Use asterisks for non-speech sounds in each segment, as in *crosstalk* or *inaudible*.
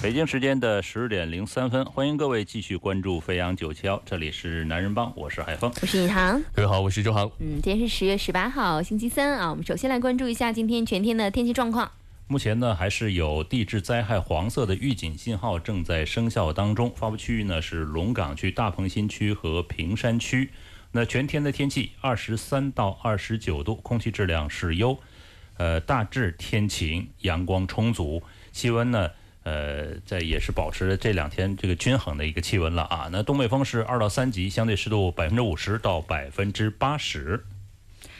北京时间的十点零三分，欢迎各位继续关注飞扬九七幺，这里是男人帮，我是海峰。我是尹航，各位好，我是周航。嗯，今天是十月十八号，星期三啊。我们首先来关注一下今天全天的天气状况。目前呢，还是有地质灾害黄色的预警信号正在生效当中，发布区域呢是龙岗区、大鹏新区和平山区。那全天的天气二十三到二十九度，空气质量是优，呃，大致天晴，阳光充足，气温呢，呃，在也是保持这两天这个均衡的一个气温了啊。那东北风是二到三级，相对湿度百分之五十到百分之八十。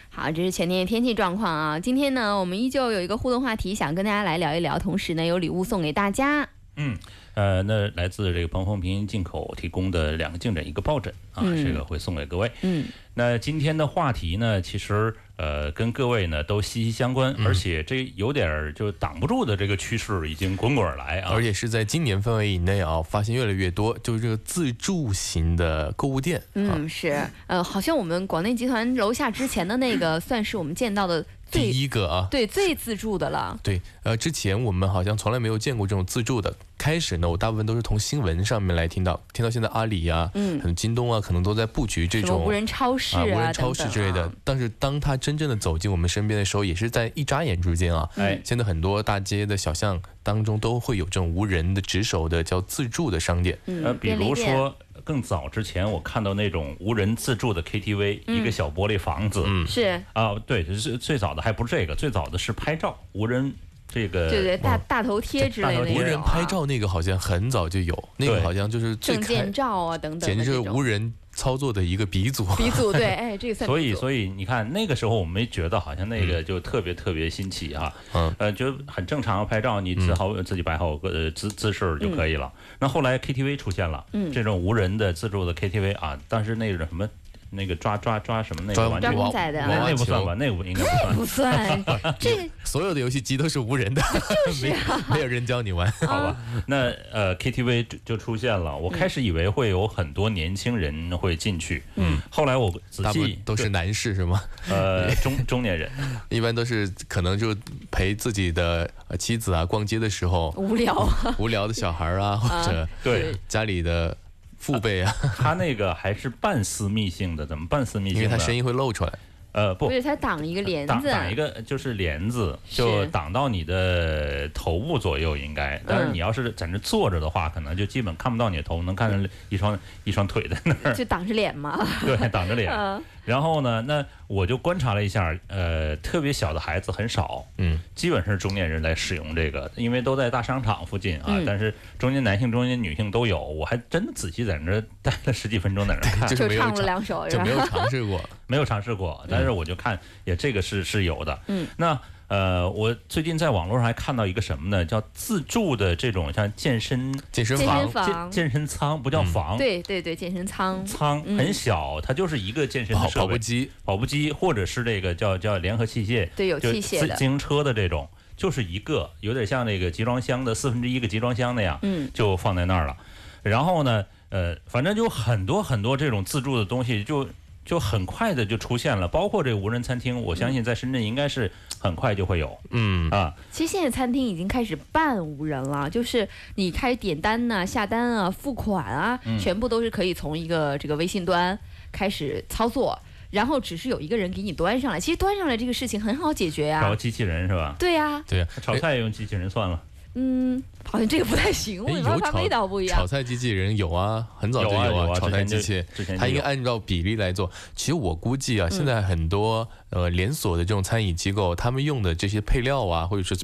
好，这是全天的天气状况啊。今天呢，我们依旧有一个互动话题，想跟大家来聊一聊，同时呢，有礼物送给大家。嗯，呃，那来自这个鹏鹏平进口提供的两个颈枕，一个抱枕啊，这个会送给各位。嗯，那今天的话题呢，其实呃跟各位呢都息息相关，而且这有点儿就挡不住的这个趋势已经滚滚而来啊，而且是在今年范围以内啊，发现越来越多，就是这个自助型的购物店。嗯，是，呃，好像我们广内集团楼下之前的那个，*clears throat* 算是我们见到的。第一个啊，对，最自助的了。对，呃，之前我们好像从来没有见过这种自助的。开始呢，我大部分都是从新闻上面来听到，听到现在阿里啊，嗯，可能京东啊，可能都在布局这种无人超市啊，无人超市之类的。但是当它真正的走进我们身边的时候，也是在一眨眼之间啊。哎，现在很多大街的小巷当中都会有这种无人的值守的叫自助的商店。呃，比如说更早之前，我看到那种无人自助的 KTV，一个小玻璃房子。嗯，是。啊，对，最最早的还不是这个，最早的是拍照无人。这个对对大大头贴之类的，无人拍照那个好像很早就有，那个好像就是证件照啊等等，简直就是无人操作的一个鼻祖。鼻祖 *laughs* 对，哎，这个算。所以所以你看那个时候我们没觉得好像那个就特别特别新奇哈，嗯呃就很正常拍照，你只好自己摆好个姿姿势就可以了。那后来 KTV 出现了，嗯，这种无人的自助的 KTV 啊，当时那个什么。那个抓抓抓什么那个玩具，那那不算吧？那不应该不算。不算。*laughs* 这 *laughs* 所有的游戏机都是无人的，就是 *laughs* 没有人教你玩，好吧？那呃，KTV 就就出现了。我开始以为会有很多年轻人会进去，嗯。后来我仔细都是男士是吗？呃，中中年人，一般都是可能就陪自己的妻子啊逛街的时候无聊，无聊的小孩啊，或者对家里的。父辈啊，他那个还是半私密性的，怎么半私密性？因为他声音会露出来。呃，不，是他挡一个帘子，挡一个就是帘子，就挡到你的头部左右应该。但是你要是在那坐着的话，可能就基本看不到你的头，能看见一双一双腿在那儿。就挡着脸嘛？*laughs* 对，挡着脸。*laughs* 然后呢，那我就观察了一下，呃，特别小的孩子很少，嗯，基本是中年人来使用这个，因为都在大商场附近啊。但是中年男性、中年女性都有，我还真的仔细在那待了十几分钟，在那看，就唱了两首，就没有 *laughs* 尝试过，没有尝试过。但是我就看，也这个是是有的，嗯，那。呃，我最近在网络上还看到一个什么呢？叫自助的这种像健身健身房、健健身舱，不叫房。对对对，健身舱舱很小，它就是一个健身设备跑步机、跑步机，或者是这个叫叫联合器械，对，有器械的自行车的这种，就是一个有点像那个集装箱的四分之一个集装箱那样，嗯，就放在那儿了。然后呢，呃，反正就很多很多这种自助的东西就。就很快的就出现了，包括这个无人餐厅，我相信在深圳应该是很快就会有。嗯啊，其实现在餐厅已经开始半无人了，就是你开始点单呐、下单啊、付款啊，全部都是可以从一个这个微信端开始操作，然后只是有一个人给你端上来。其实端上来这个事情很好解决呀，找机器人是吧？对呀，对呀，炒菜也用机器人算了。嗯，好像这个不太行，为什么它味道不一样？炒菜机器人有啊，很早就有啊，炒菜机器，它应该按照比例来做。其实我估计啊，现在很多呃连锁的这种餐饮机构，他们用的这些配料啊，或者是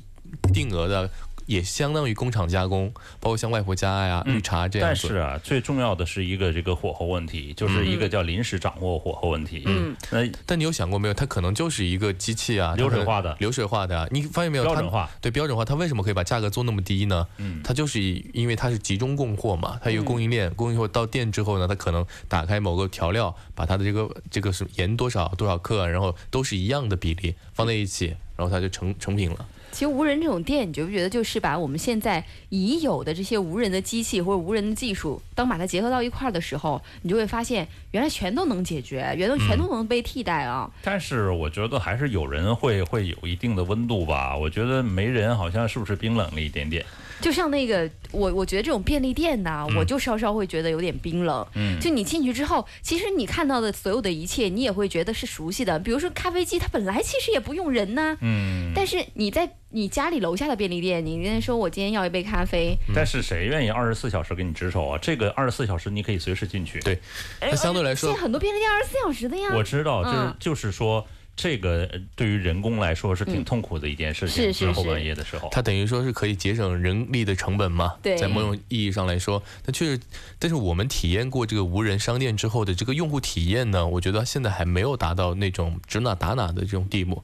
定额的也相当于工厂加工，包括像外婆家呀、绿茶这样。但是啊，最重要的是一个这个火候问题，就是一个叫临时掌握火候问题。嗯，那但你有想过没有？它可能就是一个机器啊，流水化的，流水化的啊。你发现没有？标准化对标准化，它为什么可以把价格做那么低呢？嗯，它就是因为它是集中供货嘛，它有供应链，供应货到店之后呢，它可能打开某个调料，把它的这个这个是盐多少多少克，然后都是一样的比例放在一起，然后它就成成品了。其实无人这种店，你觉不觉得就是把我们现在已有的这些无人的机器或者无人的技术，当把它结合到一块儿的时候，你就会发现原来全都能解决，原来全都能被替代啊。但是我觉得还是有人会会有一定的温度吧。我觉得没人好像是不是冰冷了一点点？就像那个我，我觉得这种便利店呢，我就稍稍会觉得有点冰冷。嗯，就你进去之后，其实你看到的所有的一切，你也会觉得是熟悉的。比如说咖啡机，它本来其实也不用人呢。嗯，但是你在你家里楼下的便利店，你跟他说我今天要一杯咖啡，但是谁愿意二十四小时给你值守啊？这个二十四小时你可以随时进去。对，它相对来说，现在很多便利店二十四小时的呀。我知道，就是就是说。这个对于人工来说是挺痛苦的一件事情，是后半夜的时候，它等于说是可以节省人力的成本嘛？对，在某种意义上来说，那确实，但是我们体验过这个无人商店之后的这个用户体验呢，我觉得现在还没有达到那种指哪打哪的这种地步，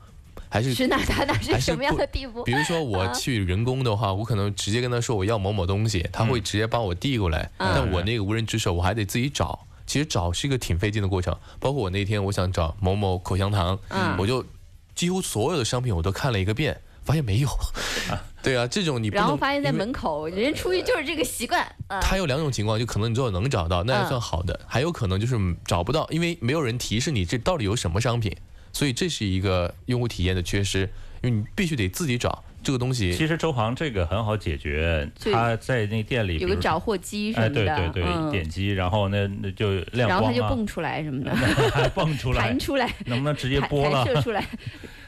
还是指哪打哪是什么样的地步？比如说我去人工的话，我可能直接跟他说我要某某东西，他会直接帮我递过来，但我那个无人值守我还得自己找，其实找是一个挺费劲的过程。包括我那天我想找某某口香糖，我就。几乎所有的商品我都看了一个遍，发现没有。*laughs* 对啊，这种你然后发现在门口，人出去就是这个习惯。他有两种情况，就可能你最后能找到，那也算好的；还有可能就是找不到，因为没有人提示你这到底有什么商品，所以这是一个用户体验的缺失，因为你必须得自己找这个东西。其实周航这个很好解决，他在那店里有个找货机什么的，对对对，点击，然后那那就亮光然后它就蹦出来什么的，*laughs* 蹦出来，弹出来，能不能直接播了？射出来。*laughs*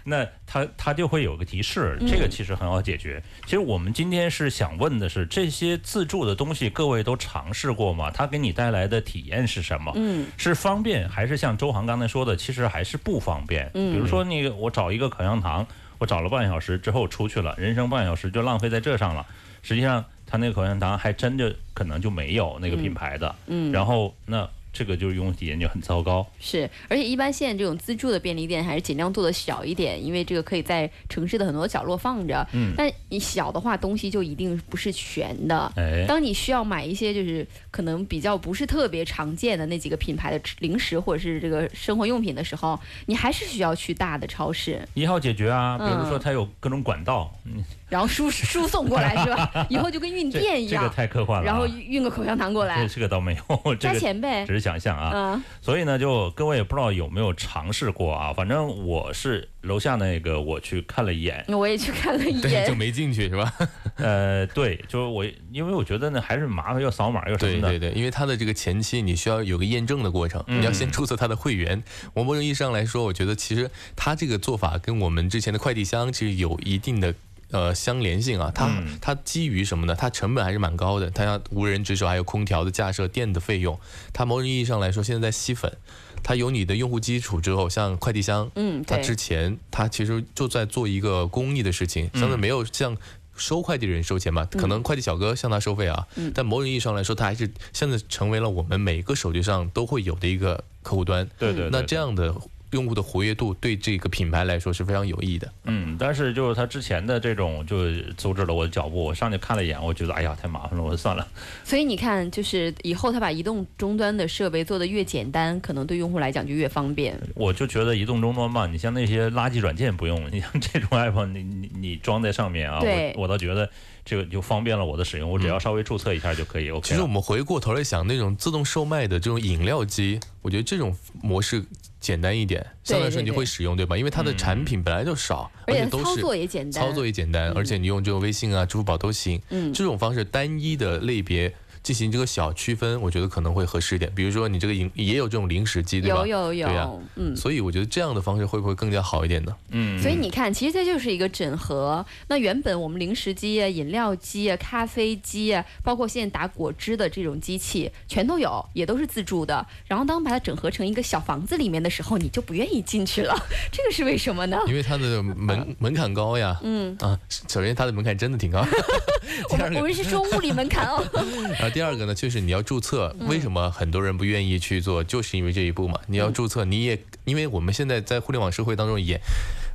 那它它就会有个提示，这个其实很好解决。其实我们今天是想问的是，这些自助的东西各位都尝试过吗？它给你带来的体验是什么？嗯，是方便还是像周航刚才说的，其实还是不方便？嗯，比如说那个我找一个口香糖，我找了半小时之后出去了，人生半小时就浪费在这上了。实际上，他那个口香糖还真就可能就没有那个品牌的。嗯，然后那。这个就是用户体验就很糟糕，是，而且一般现在这种自助的便利店还是尽量做的小一点，因为这个可以在城市的很多角落放着。嗯，但你小的话，东西就一定不是全的。哎，当你需要买一些就是可能比较不是特别常见的那几个品牌的零食或者是这个生活用品的时候，你还是需要去大的超市。一号解决啊，比如说它有各种管道，嗯。然后输 *laughs* 输送过来是吧？*laughs* 以后就跟运电一样，这个太科幻了。然后运个口香糖过来，这个倒没有，加钱呗，只是想象啊。嗯。所以呢，就各位也不知道有没有尝试过啊？反正我是楼下那个，我去看了一眼。我也去看了一眼，*laughs* 就没进去是吧？呃，对，就是我，因为我觉得呢，还是麻烦，要扫码，要什么的。对对对，因为它的这个前期你需要有个验证的过程，你要先注册它的会员。我某种意义上来说，我觉得其实它这个做法跟我们之前的快递箱其实有一定的。呃，相连性啊，它它基于什么呢？它成本还是蛮高的，它要无人值守，还有空调的架设、电的费用。它某种意义上来说，现在在吸粉。它有你的用户基础之后，像快递箱，嗯，它之前它其实就在做一个公益的事情，相对没有像收快递的人收钱嘛，可能快递小哥向他收费啊。但某种意义上来说，它还是现在成为了我们每个手机上都会有的一个客户端。对对。那这样的。用户的活跃度对这个品牌来说是非常有益的。嗯，但是就是他之前的这种就阻止了我的脚步。我上去看了一眼，我觉得哎呀太麻烦了，我就算了。所以你看，就是以后他把移动终端的设备做得越简单，可能对用户来讲就越方便。我就觉得移动终端嘛，你像那些垃圾软件不用，你像这种 app，你你你装在上面啊，我我倒觉得这个就方便了我的使用。我只要稍微注册一下就可以。OK。其实我们回过头来想，那种自动售卖的这种饮料机，我觉得这种模式。简单一点，相对来说你会使用对吧？因为它的产品本来就少，而且操作也简单，操作也简单，而且你用这种微信啊、支付宝都行。嗯，这种方式单一的类别进行这个小区分，我觉得可能会合适一点。比如说你这个饮也有这种零食机，对吧？有有有，对呀嗯。所以我觉得这样的方式会不会更加好一点呢？嗯，所以你看，其实这就是一个整合。那原本我们零食机啊、饮料机啊、咖啡机啊，包括现在打果汁的这种机器，全都有，也都是自助的。然后当把它整合成一个小房子里面的时候，你就不愿意进去了。*laughs* 这个是为什么呢？因为它的门 *laughs* 门槛高呀。嗯啊，首先它的门槛真的挺高。*laughs* 我们我们是说物理门槛哦。第二个呢，就是你要注册。为什么很多人不愿意去做？就是因为这一步嘛。你要注册，你也因为我们现在在互联网社会当中也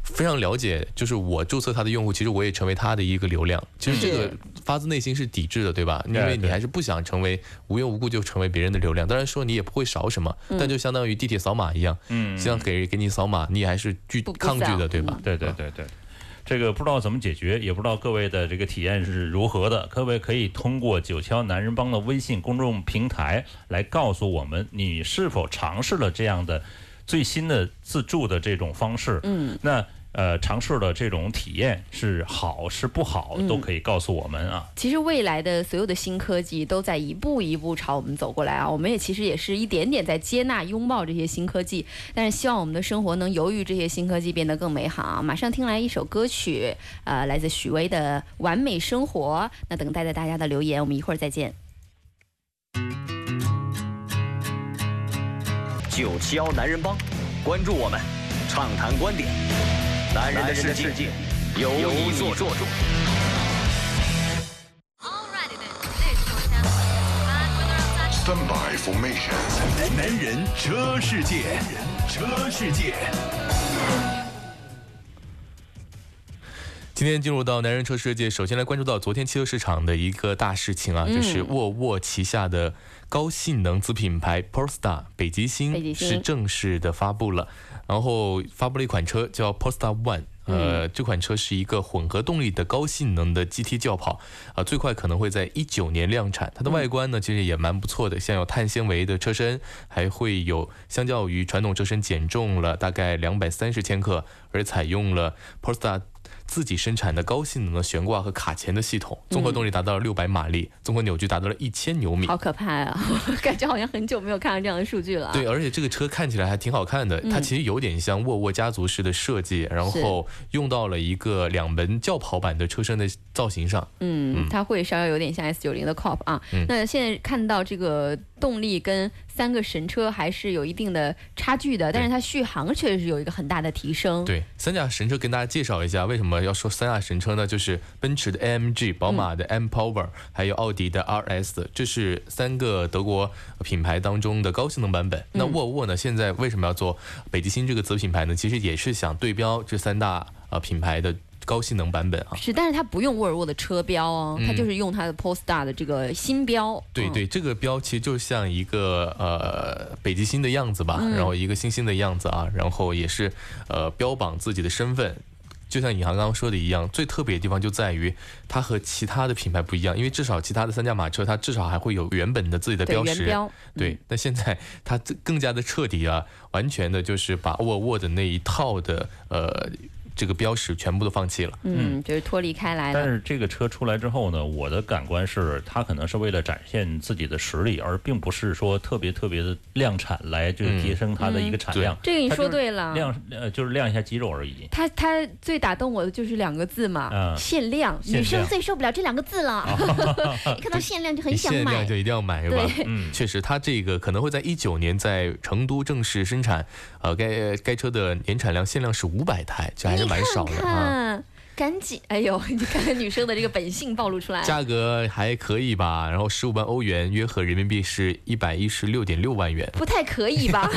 非常了解，就是我注册他的用户，其实我也成为他的一个流量。其实这个发自内心是抵制的，对吧？因为你还是不想成为无缘无故就成为别人的流量。当然说你也不会少什么，但就相当于地铁扫码一样，嗯，像给给你扫码，你还是拒抗拒的，对吧？对对对对。这个不知道怎么解决，也不知道各位的这个体验是如何的。各位可以通过九霄男人帮的微信公众平台来告诉我们，你是否尝试了这样的最新的自助的这种方式。嗯，那。呃，尝试的这种体验是好是不好，都可以告诉我们啊。其实未来的所有的新科技都在一步一步朝我们走过来啊。我们也其实也是一点点在接纳、拥抱这些新科技，但是希望我们的生活能由于这些新科技变得更美好。马上听来一首歌曲，呃，来自许巍的《完美生活》。那等待着大家的留言，我们一会儿再见。九七幺男人帮，关注我们，畅谈观点。男人的世界由你做主。Stand by formation。男人车世界，车世界。今天进入到男人车世界，首先来关注到昨天汽车市场的一个大事情啊，就是沃尔沃旗下的高性能子品牌 Polestar 北极星是正式的发布了。然后发布了一款车叫 Polestar One，呃，这款车是一个混合动力的高性能的 GT 轿跑，啊，最快可能会在一九年量产。它的外观呢，其实也蛮不错的，像有碳纤维的车身，还会有相较于传统车身减重了大概两百三十千克，而采用了 Polestar。自己生产的高性能的悬挂和卡钳的系统，综合动力达到了六百马力，综合扭矩达到了一千牛米，好可怕啊！*laughs* 感觉好像很久没有看到这样的数据了。对，而且这个车看起来还挺好看的，它其实有点像沃尔沃家族式的设计，然后用到了一个两门轿跑版的车身的造型上。嗯，它会稍微有点像 S 九零的 Cop 啊。那现在看到这个动力跟三个神车还是有一定的差距的，但是它续航确实是有一个很大的提升。对，三驾神车跟大家介绍一下为什么。要说三驾神车呢，就是奔驰的 AMG、宝马的 M Power，还有奥迪的 RS，这是三个德国品牌当中的高性能版本。那沃尔沃呢，现在为什么要做北极星这个子品牌呢？其实也是想对标这三大呃品牌的。高性能版本啊，是，但是它不用沃尔沃的车标哦，它就是用它的 Polestar 的这个新标。对对，这个标其实就像一个呃北极星的样子吧，然后一个星星的样子啊，然后也是呃标榜自己的身份。就像尹航刚刚说的一样，最特别的地方就在于它和其他的品牌不一样，因为至少其他的三驾马车，它至少还会有原本的自己的标识。对，但现在它更加的彻底啊，完全的就是把沃尔沃的那一套的呃。这个标识全部都放弃了，嗯，就是脱离开来了。但是这个车出来之后呢，我的感官是，它可能是为了展现自己的实力，而并不是说特别特别的量产来就提升它的一个产量。这个你说对了，量呃就是亮一下肌肉而已。它它最打动我的就是两个字嘛，限量。女生最受不了这两个字了，*laughs* *laughs* 一看到限量就很想买，限量就一定要买是吧？嗯，确实，它这个可能会在一九年在成都正式生产。呃，该该车的年产量限量是五百台，这还是。蛮少的啊，赶紧！哎呦，*laughs* 你看看女生的这个本性暴露出来，价格还可以吧？然后十五万欧元，约合人民币是一百一十六点六万元，不太可以吧？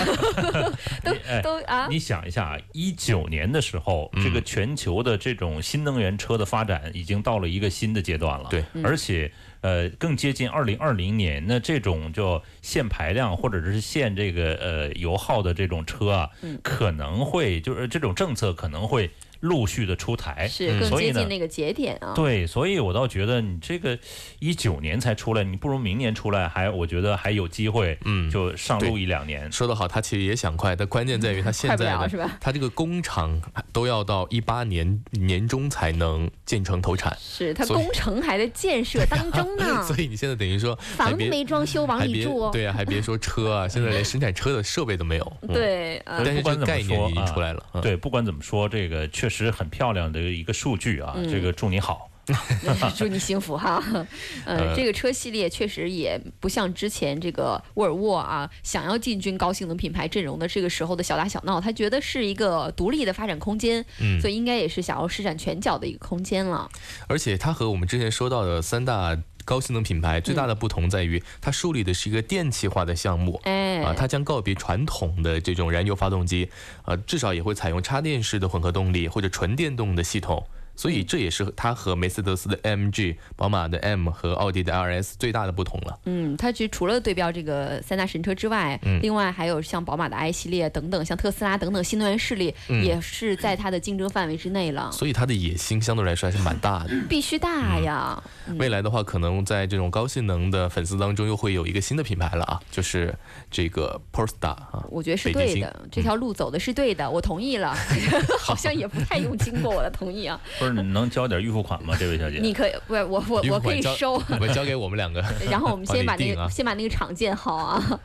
*laughs* 都都啊！你想一下啊，一九年的时候，这个全球的这种新能源车的发展已经到了一个新的阶段了，对，而且。呃，更接近二零二零年，那这种叫限排量或者是限这个呃油耗的这种车啊，可能会就是这种政策可能会陆续的出台，是更接近那个节点啊。对，所以我倒觉得你这个一九年才出来，你不如明年出来，还我觉得还有机会，嗯就上路一两年。说得好，他其实也想快，但关键在于他现在他这个工厂都要到一八年年中才能建成投产，是他工程还在建设当中呢，*laughs* 所以你现在等于说 *laughs* 房子没装修往里住。哦对啊，还别说车啊，*laughs* 现在连生产车的设备都没有。嗯，对，呃但是这不管怎么个概念已经出来了。嗯，对，不管怎么说，这个确实很漂亮的一个数据啊，这个祝你好。*laughs* 祝你幸福哈。*laughs* 呃，呃这个车系列确实也不像之前这个沃尔沃啊，想要进军高性能品牌阵容的这个时候的小打小闹，他觉得是一个独立的发展空间，嗯所以应该也是想要施展拳脚的一个空间了。而且它和我们之前说到的三大高性能品牌最大的不同在于，它树立的是一个电气化的项目。哎，啊，它将告别传统的这种燃油发动机，呃，至少也会采用插电式的混合动力或者纯电动的系统。所以这也是它和梅赛德斯的 AMG、宝马的 M 和奥迪的 RS 最大的不同了。嗯，它其实除了对标这个三大神车之外，嗯另外还有像宝马的 i 系列等等，像特斯拉等等新能源势力，嗯也是在它的竞争范围之内了。所以它的野心相对来说还是蛮大的。*laughs* 必须大呀！未来的话，可能在这种高性能的粉丝当中，又会有一个新的品牌了啊，就是这个 Polestar 啊。我觉得是对的，这条路走的是对的，我同意了。*laughs* *laughs* 好像也不太用经过我的同意啊。不是，你能交点预付款吗，这位小姐？*laughs* 你可以不是我我我可以收。*laughs* 我交给我们两个。*laughs* 然后我们先把那个、先把那个厂建好啊，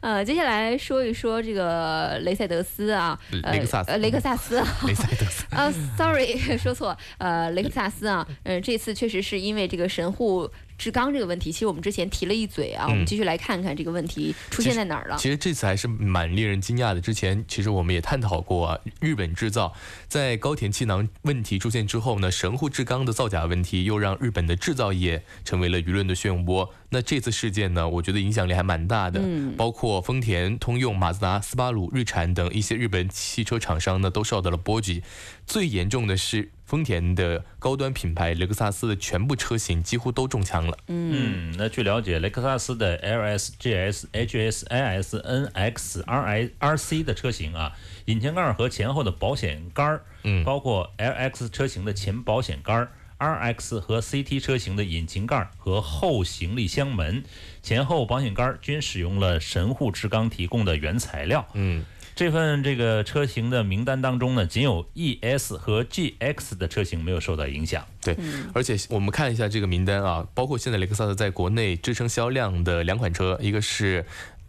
呃，接下来说一说这个雷赛德斯啊，呃雷克萨斯呃雷克萨斯啊，雷赛德斯。啊，sorry，说错，呃，雷克萨斯啊，嗯、这次确实是因为这个神户制钢这个问题，其实我们之前提了一嘴啊，我们嗯继续来看看这个问题出现在哪儿了。其实这次还是蛮令人惊讶的。之前其实我们也探讨过啊，日本制造在高田气囊问题出现之后呢，神户制钢的造假问题又让日本的制造业成为了舆论的漩涡。那这次事件呢，我觉得影响力还蛮大的，嗯包括丰田、通用、马自达、斯巴鲁、日产等一些日本汽车厂商呢，都受到了波及。最严重的是。丰田的高端品牌雷克萨斯的全部车型几乎都中枪了。嗯，那据了解，雷克萨斯的 LS、GS、HS、IS、NX、RI、RC 的车型啊，引擎盖和前后的保险杆儿，嗯包括 LX 车型的前保险杆儿。RX 和 CT 车型的引擎盖和后行李箱门前后保险杆均使用了神户制钢提供的原材料。嗯，这份这个车型的名单当中呢，仅有 ES 和 GX 的车型没有受到影响。对，而且我们看一下这个名单啊，包括现在雷克萨斯在国内支撑销量的两款车，一个是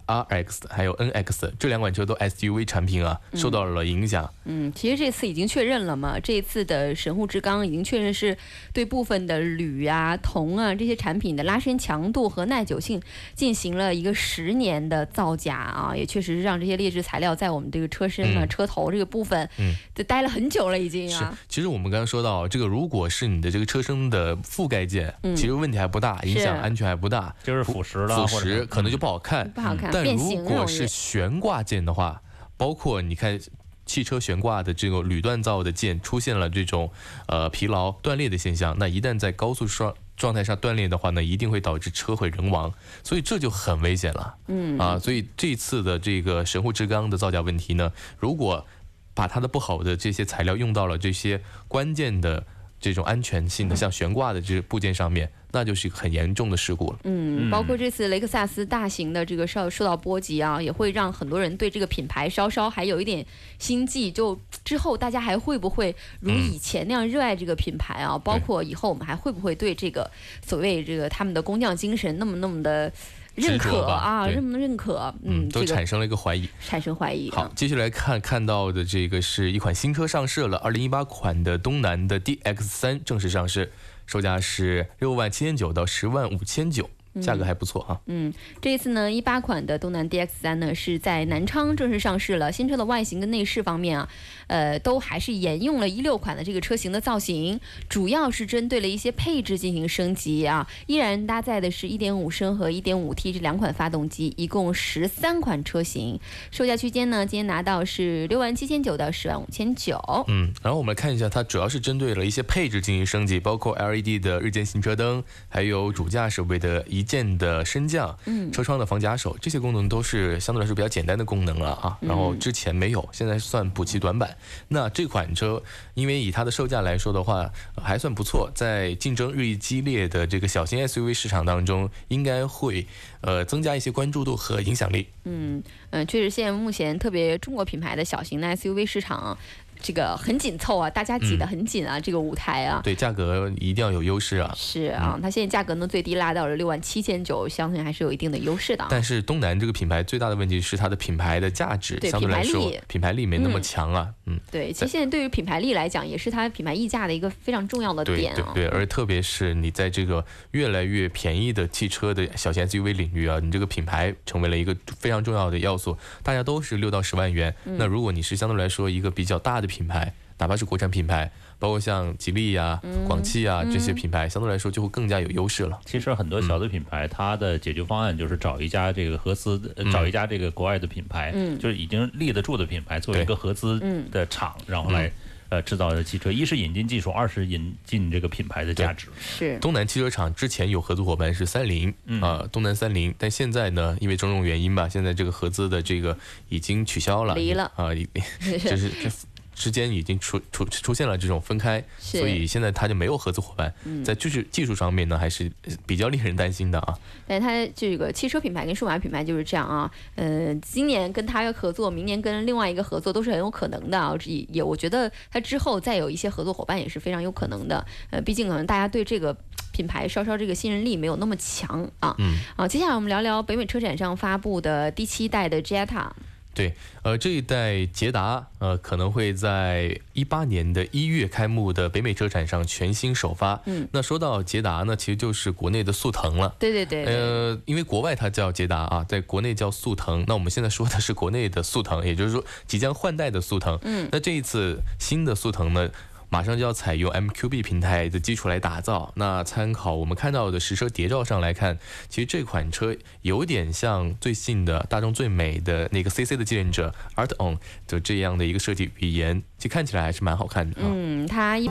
RX，还有 NX，这两款车都 SUV 产品啊，受到了影响。嗯，其实这次已经确认了嘛，这一次的神户制钢已经确认是对部分的铝啊、铜啊这些产品的拉伸强度和耐久性进行了一个十年的造假啊，也确实是让这些劣质材料在我们这个车身啊、嗯。车头这个部分，嗯，都待了很久了已经是啊。，其实我们刚刚说到，这个如果是你的这个车身的覆盖件，其实问题还不大，影响安全还不大。就是腐蚀了，腐蚀可能就不好看，不好看但如果是悬挂件的话，包括你看汽车悬挂的这个铝锻造的件出现了这种呃疲劳断裂的现象，那一旦在高速状状态下断裂的话呢，一定会导致车毁人亡，所以这就很危险了。嗯啊，所以这次的这个神户制钢的造假问题呢，如果把它的不好的这些材料用到了这些关键的这种安全性的，像悬挂的这些部件上面，那就是一个很严重的事故了。嗯，包括这次雷克萨斯大型的这个受受到波及啊，也会让很多人对这个品牌稍稍还有一点心悸。就之后大家还会不会如嗯以前那样热爱这个品牌啊？包括以后我们还会不会对这个所谓这个他们的工匠精神那么那么的认可啊，认不认可？嗯，都产生了一个怀疑。产生怀疑、啊。好，接下来看看到的这个是一款新车上市了，二零一八款的东南的 DX 三正式上市，售价是六万七千九到十万五千九，价格还不错哈。嗯，这一次呢，一八款的东南 DX 三呢是在南昌正式上市了。新车的外形跟内饰方面啊，呃，都还是沿用了一六款的这个车型的造型，主要是针对了一些配置进行升级啊，依然搭载的是一点五升和一点五 T 这两款发动机，一共十三款车型，售价区间呢，今天拿到是六万七千九到十万五千九。嗯，然后我们来看一下，它主要是针对了一些配置进行升级，包括 LED 的日间行车灯，还有主驾驶位的一键的升降，嗯车窗的防夹手，这些功能都是相对来说比较简单的功能了啊。然后之前没有，现在算补齐短板。那这款车，因为以它的售价来说的话，呃还算不错，在竞争日益激烈的这个小型 SUV 市场当中，应该会呃增加一些关注度和影响力。嗯嗯，确实，现在目前特别中国品牌的小型的 SUV 市场，这个很紧凑啊，大家挤得很紧啊，这个舞台啊。对，价格一定要有优势啊。是啊，它现在价格呢最低拉到了六万七千九，相信还是有一定的优势的啊。但是东南这个品牌最大的问题是它的品牌的价值对相对来说品牌力品牌力没那么嗯强啊，嗯，对，其实现在对于品牌力来讲，也是它品牌溢价的一个非常重要的点啊。对对，而特别是你在这个越来越便宜的汽车的小型 SUV 领域啊，你这个品牌成为了一个非常重要的要素，大家都是六到十万元，嗯那如果你是相对来说一个比较大的品牌，哪怕是国产品牌，包括像吉利呀、嗯。广汽啊这些品牌，相对来说就会更加有优势了。其实很多小的品牌，它的解决方案就是找一家这个合资，呃找一家这个国外的品牌，嗯。就是已经立得住的品牌，作为一个合资嗯的厂，然后来呃制造的汽车。一是引进技术，二是引进这个品牌的价值。是东南汽车厂之前有合作伙伴是三菱，嗯。啊、东南三菱，但现在呢，因为种种原因吧，现在这个合资的这个已经取消了，离了。啊，已 *laughs* 就是 *laughs* 这之间已经出出出现了这种分开，所以现在他就没有合作伙伴，嗯在技术技术上面呢，还是比较令人担心的啊。但它这个汽车品牌跟数码品牌就是这样啊，呃，今年跟它合作，明年跟另外一个合作都是很有可能的啊。也也，我觉得它之后再有一些合作伙伴也是非常有可能的。呃，毕竟可能大家对这个品牌稍稍这个信任力没有那么强啊。嗯，啊，接下来我们聊聊北美车展上发布的第七代的 Jetta。对，呃，这一代捷达，呃，可能会在一八年的一月开幕的北美车展上全新首发。嗯，那说到捷达呢，其实就是国内的速腾了。对对对对，呃，因为国外它叫捷达啊，在国内叫速腾。那我们现在说的是国内的速腾，也就是说即将换代的速腾。嗯，那这一次新的速腾呢，马上就要采用 MQB 平台的基础来打造。那参考我们看到的实车谍照上来看，其实这款车有点像最新的大众最美的那个 CC 的继任者 Art On 的这样的一个设计语言，其实看起来还是蛮好看的。嗯，它一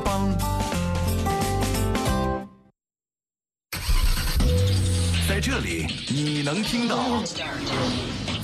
在这里你能听到，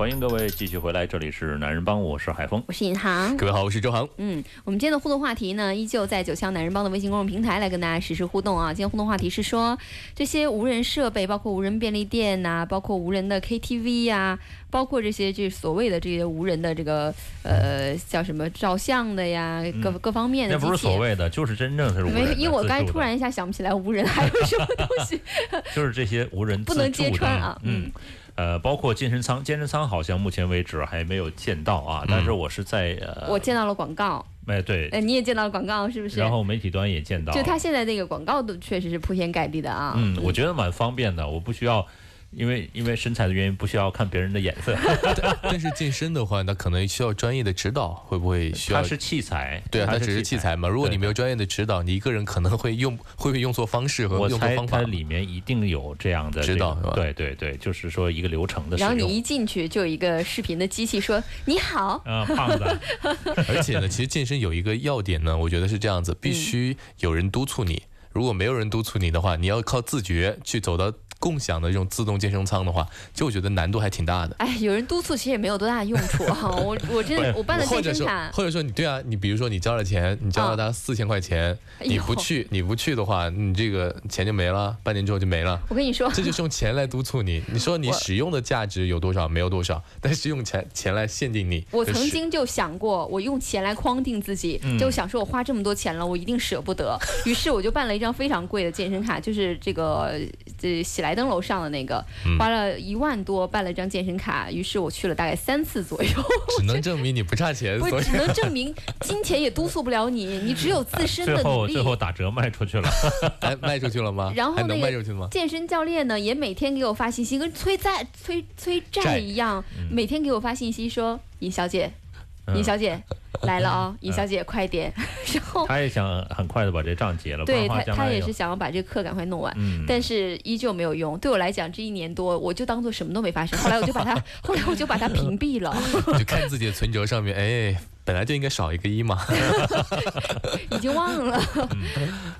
欢迎各位继续回来，这里是男人帮，我是海峰。我是尹航。各位好，我是周航。嗯，我们今天的互动话题呢，依旧在九霄男人帮的微信公众平台来跟大家实时互动啊。今天互动话题是说，这些无人设备，包括无人便利店呐、包括无人的 KTV 呀、包括这些这所谓的这些无人的这个呃叫什么照相的呀，各各方面的。那不是所谓的，就是真正是无，人的。因为我刚才突然一下想不起来无人还有什么东西。*laughs* 就是这些无人 *laughs* 不能揭穿啊嗯。呃，包括健身舱，健身舱好像目前为止还没有见到啊，但是我是在呃，我见到了广告，哎对，哎，你也见到了广告是不是？然后媒体端也见到，就他现在那个广告都确实是铺天盖地的啊。嗯，我觉得蛮方便的，我不需要，因为因为身材的原因不需要看别人的眼色，*laughs* 但是健身的话，那可能需要专业的指导，会不会需要它？是器材，对啊，它它只是器材嘛。如果你没有专业的指导，你一个人可能会用会不会用错方式和用错方法。它里面一定有这样的指导是吧对对对，就是说一个流程的。然后你一进去就有一个视频的机器说：“你好。*laughs* 啊，胖子，*laughs* 而且呢，其实健身有一个要点呢，我觉得是这样子，必须有人督促你。如果没有人督促你的话，你要靠自觉去走到共享的这种自动健身舱的话，就我觉得难度还挺大的。哎，有人督促其实也没有多大用处哈。*laughs* 我我真的我办了健身卡，，或者说你对啊，你比如说你交了钱，你交了大概四千块钱，你不去，你不去的话，你这个钱就没了，半年之后就没了。我跟你说，这就是用钱来督促你。你说你使用的价值有多少？没有多少，但是用钱钱来限定你。我曾经就想过，我用钱来框定自己，嗯就想说我花这么多钱了，我一定舍不得。于是我就办了一张非常贵的健身卡，就是这个这喜来登楼上的那个，嗯花了一万多办了张健身卡。于是我去了大概三次左右，只能证明你不差钱，*laughs* 所以不是只能证明金钱也督促不了你，你只有自身的努力后最。后打折卖出去了。*laughs* 哎卖出去了吗？然后还能那个卖出去吗？健身教练呢，也每天给我发信息，跟催债、催催债债一样，嗯每天给我发信息说：“尹小姐，尹小姐来了啊，尹小姐快点。*laughs* 然后他也想很快的把这账结了，对他他也是想要把这个课赶快弄完，嗯但是依旧没有用。对我来讲，这一年多我就当做什么都没发生。后来我就把它，*laughs* 后来我就把它屏蔽了，*laughs* 就看自己的存折上面，哎，本来就应该少一个一嘛。*laughs* 已经忘了。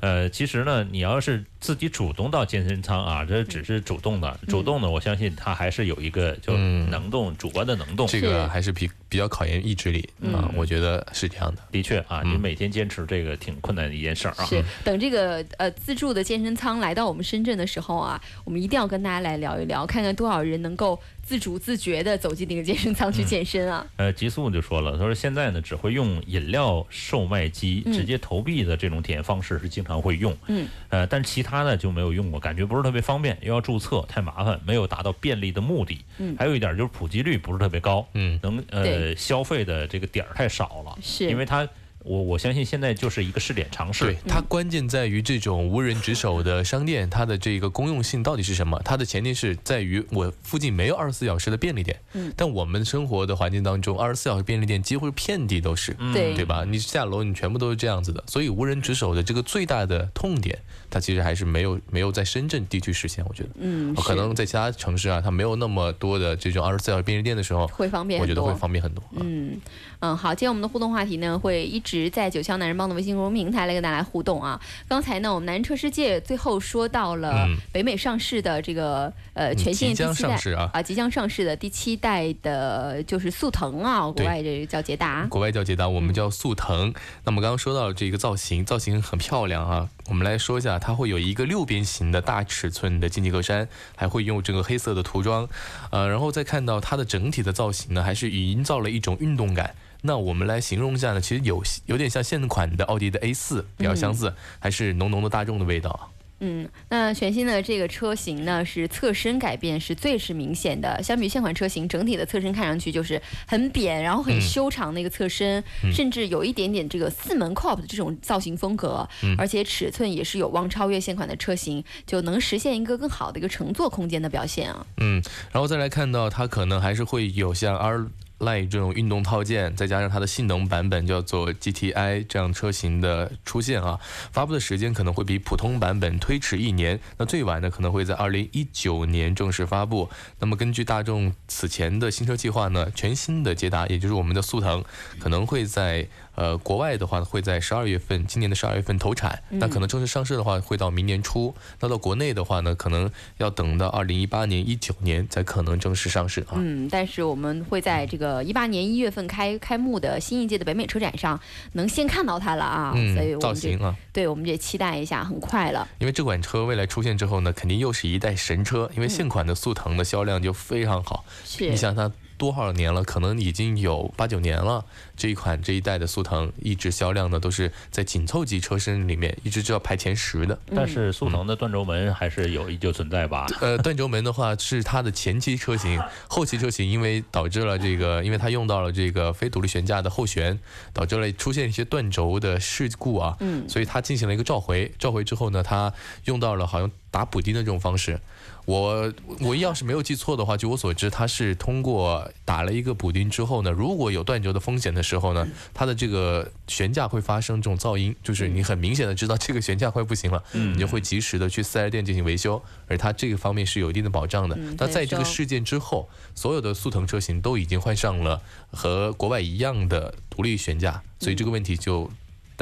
呃，其实呢，你要是自己主动到健身舱啊，这只是主动的，主动的，我相信他还是有一个就嗯能动，主观的能动。这个还是比比较考验意志力啊，我觉得是这样的。的确啊，嗯你每天坚持这个挺困难的一件事儿啊。是，等这个呃自助的健身舱来到我们深圳的时候啊，我们一定要跟大家来聊一聊，看看多少人能够自主自觉的走进那个健身舱去健身啊。呃，极速就说了，他说现在呢只会用饮料售卖机嗯。直接投币的这种体验方式是经常会用，嗯，呃，但其他的就没有用过，感觉不是特别方便，又要注册，太麻烦，没有达到便利的目的。嗯。还有一点就是普及率不是特别高，嗯。能呃消费的这个点儿太少了，是。因为它我我相信现在就是一个试点尝试对，，它关键在于这种无人值守的商店，它的这个公用性到底是什么？它的前提是在于我附近没有二十四小时的便利店。嗯但我们生活的环境当中，二十四小时便利店几乎是遍地都是。嗯对对吧？你下楼，你全部都是这样子的，所以无人值守的这个最大的痛点，它其实还是没有没有在深圳地区实现。我觉得，嗯，可能在其他城市啊，它没有那么多的这种二十四小时便利店的时候，会方便很多。我觉得会方便很多。嗯嗯，好，今天我们的互动话题呢，会一直在九霄男人帮的微信公众平台来跟大家来互动啊。刚才呢，我们男人车世界最后说到了嗯北美上市的这个、呃嗯全新即将的第七代上市啊即将上市的第七代的就是速腾啊，国外这个叫捷达。国外叫捷达，我嗯们叫速腾。那么刚刚说到了这个造型，造型很漂亮啊。我们来说一下，它会有一个六边形的大尺寸的进气格栅，还会用这个黑色的涂装，呃，然后再看到它的整体的造型呢，还是营造了一种运动感。那我们来形容一下呢，其实有有点像现款的奥迪的 A 四比较相似，还是浓浓的大众的味道啊。嗯，那全新的这个车型呢，是侧身改变是最是明显的。相比现款车型，整体的侧身看上去就是很扁，然后很嗯修长的一个侧身，嗯甚至有一点点这个四门 cop 的这种造型风格，嗯而且尺寸也是有望超越现款的车型，就能实现一个更好的一个乘坐空间的表现啊。嗯，然后再来看到它可能还是会有像 R Line 这种运动套件，再加上它的性能版本叫做 GTI 这样车型的出现啊，发布的时间可能会比普通版本推迟一年，那最晚呢可能会在二零一九年正式发布。那么根据大众此前的新车计划呢，全新的捷达，也就是我们的速腾，可能会在呃国外的话会在十二月份，今年的十二月份投产，那可能正式上市的话会到明年初，那到国内的话呢，可能要等到二零一八年、一九年才可能正式上市啊。嗯，但是我们会在这个一八年一月份开开幕的新一届的北美车展上，能先看到它了啊，所以嗯，我们造型啊，对我们也期待一下，很快了。因为这款车未来出现之后呢，肯定又是一代神车，因为现款的速腾的销量就非常好。是你想它多少年了？可能已经有八九年了。这一款这一代的速腾一直销量呢都是在紧凑级车身里面一直就要排前十的。但是速腾的断轴门还是有依旧存在吧？呃，断轴门的话是它的前期车型，后期车型因为导致了这个，因为它用到了这个非独立悬架的后悬，导致了出现一些断轴的事故啊，嗯所以它进行了一个召回，召回之后呢，它用到了好像打补丁的这种方式。我我要是没有记错的话，据我所知，它是通过打了一个补丁之后呢，如果有断轴的风险的时候呢，它的这个悬架会发生这种噪音，就是你很明显的知道这个悬架快不行了，嗯你就会及时的去四 S 店进行维修，而它这个方面是有一定的保障的。嗯那在这个事件之后，所有的速腾车型都已经换上了和国外一样的独立悬架，所以这个问题就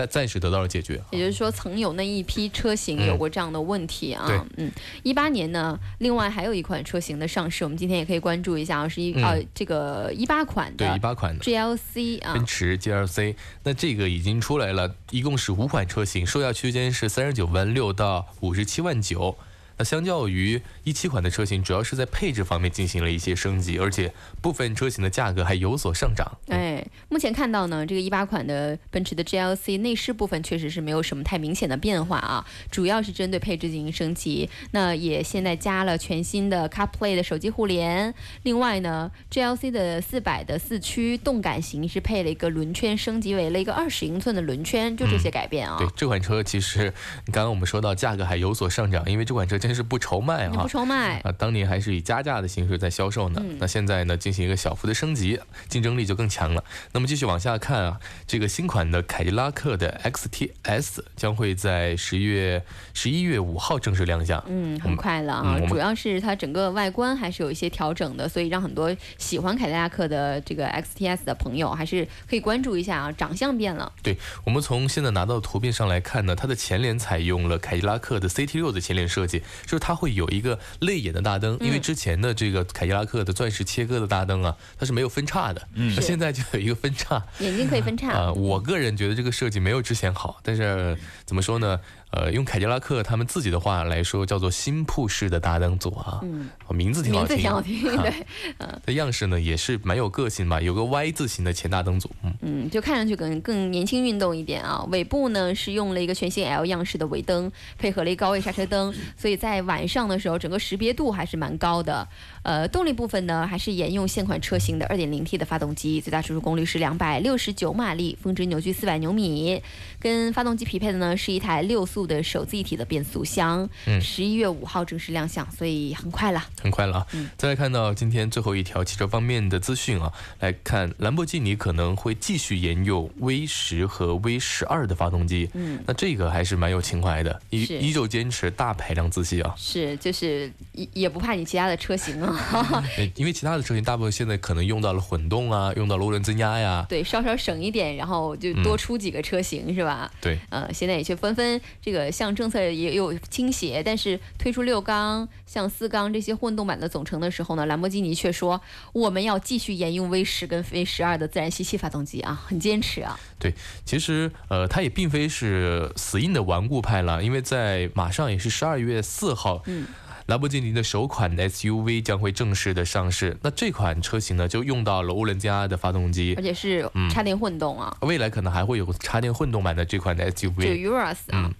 暂暂时得到了解决。也就是说，曾有那一批车型嗯有过这样的问题啊。对嗯，一八年呢，另外还有一款车型的上市，我们今天也可以关注一下啊，是一、嗯呃这个一八款的对，一八款的。GLC 啊奔。驰 GLC，那这个已经出来了，一共是五款车型，售价区间是三十九万六到五十七万九。那相较于一七款的车型，主要是在配置方面进行了一些升级，而且部分车型的价格还有所上涨。哎，目前看到呢，这个一八款的奔驰的 GLC 内饰部分确实是没有什么太明显的变化啊，主要是针对配置进行升级。那也现在加了全新的 CarPlay 的手机互联，另外呢，GLC 的四百的四驱动感型是配了一个轮圈，升级为了一个二十英寸的轮圈，就这些改变啊。对这款车，其实刚刚我们说到价格还有所上涨，因为这款车正前是不愁卖哈，不愁卖啊，当年还是以加价的形式在销售呢。那现在呢，进行一个小幅的升级，竞争力就更强了。那么继续往下看啊，这个新款的凯迪拉克的 XTS 将会在十月十一月五号正式亮相。嗯，很快了啊，主要是它整个外观还是有一些调整的，所以让很多喜欢凯迪拉克的这个 XTS 的朋友还是可以关注一下啊，长相变了。对我们从现在拿到的图片上来看呢，它的前脸采用了凯迪拉克的 CT 六的前脸设计，就是它会有一个泪眼的大灯，因为之前的这个凯迪拉克的钻石切割的大灯啊，它是没有分叉的，嗯，那现在就有一个分叉，眼睛可以分叉啊。我个人觉得这个设计没有之前好，但是怎么说呢？呃，用凯迪拉克他们自己的话来说，叫做新铺式的大灯组啊，嗯，名字挺好听，名字挺好听，对，嗯，的样式呢也是蛮有个性吧，有个 Y 字形的前大灯组，嗯。嗯，就看上去更更年轻运动一点啊。尾部呢是用了一个全新 L 样式的尾灯，配合了一高位刹车灯，所以在晚上的时候整个识别度还是蛮高的。呃，动力部分呢还是沿用现款车型的 2.0T 的发动机，最大输出功率是269马力，峰值扭矩400牛米，跟发动机匹配的呢是一台六速。的手自一体的变速箱，嗯，十一月五号正式亮相，所以很快了，很快了啊！嗯，再来看到今天最后一条汽车方面的资讯啊，来看兰博基尼可能会继续沿用 V 十和 V 十二的发动机，嗯，那这个还是蛮有情怀的，依依旧坚持大排量自吸啊，是，就是也也不怕你其他的车型啊，*laughs* 因为其他的车型大部分现在可能用到了混动啊，用到涡轮增压呀，对，稍稍省一点，然后就多出几个车型是吧？对，呃，现在也去纷纷。这个向政策也有倾斜，但是推出六缸、像四缸这些混动版的总成的时候呢，兰博基尼却说我们要继续沿用 V 十跟 V 十二的自然吸气发动机啊，很坚持啊。对，其实呃，它也并非是死硬的顽固派了，因为在马上也是十二月四号，嗯。兰博基尼的首款 SUV 将会正式的上市，那这款车型呢就用到了涡轮增压的发动机，而且是插电混动啊。未来可能还会有插电混动版的这款 SUV。就 Urus 啊，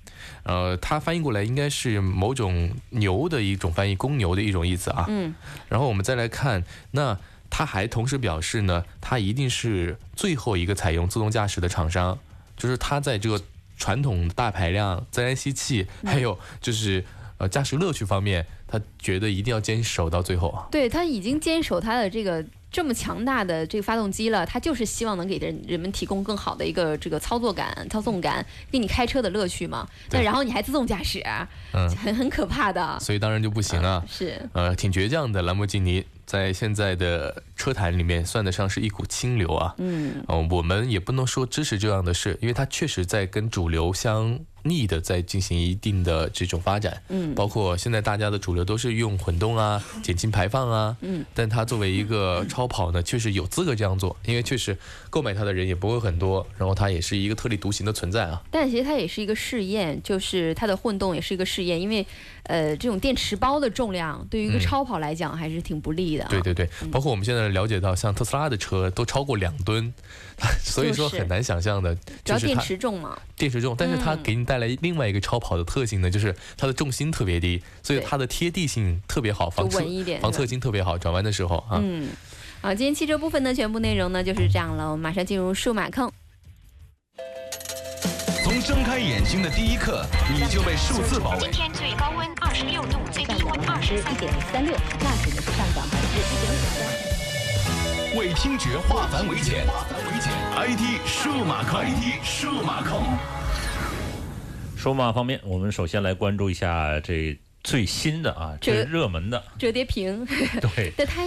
呃，它翻译过来应该是某种牛的一种翻译，公牛的一种意思啊。嗯。然后我们再来看，那它还同时表示呢，它一定是最后一个采用自动驾驶的厂商，就是它在这个传统大排量自然吸气，还有就是呃驾驶乐趣方面。他觉得一定要坚守到最后啊！对他已经坚守他的这个这么强大的这个发动机了，他就是希望能给人人们提供更好的一个这个操作感、操纵感，给你开车的乐趣嘛。那然后你还自动驾驶，嗯，很很可怕的。所以当然就不行啊！是，呃，挺倔强的兰博基尼。在现在的车坛里面，算得上是一股清流啊。嗯，哦，我们也不能说支持这样的事，因为它确实在跟主流相逆的在进行一定的这种发展。嗯，包括现在大家的主流都是用混动啊，减轻排放啊。嗯，但它作为一个超跑呢，确实有资格这样做，因为确实购买它的人也不会很多，然后它也是一个特立独行的存在啊。但其实它也是一个试验，就是它的混动也是一个试验，因为呃，这种电池包的重量对于一个超跑来讲还是挺不利的。对对对，包括我们现在了解到，像特斯拉的车都超过两吨，*laughs* 所以说很难想象的，主要电池重嘛，电池重，但是它给你带来另外一个超跑的特性呢，就是它的重心特别低，所以它的贴地性特别好，防侧防侧倾特别好，转弯的时候啊。嗯，好，今天汽车部分的全部内容呢就是这样了，我们马上进入数码控。从睁开眼睛的第一刻，你就被数字包围。今天最高温二十六度，最低温二十一点三六，驾驶的是上涨百分之一点五为听觉化繁为简，IT 数码控，IT 数码控。数码方面，我们首先来关注一下这最新的啊，最热门的折叠屏。*laughs* 对，*laughs* 但它。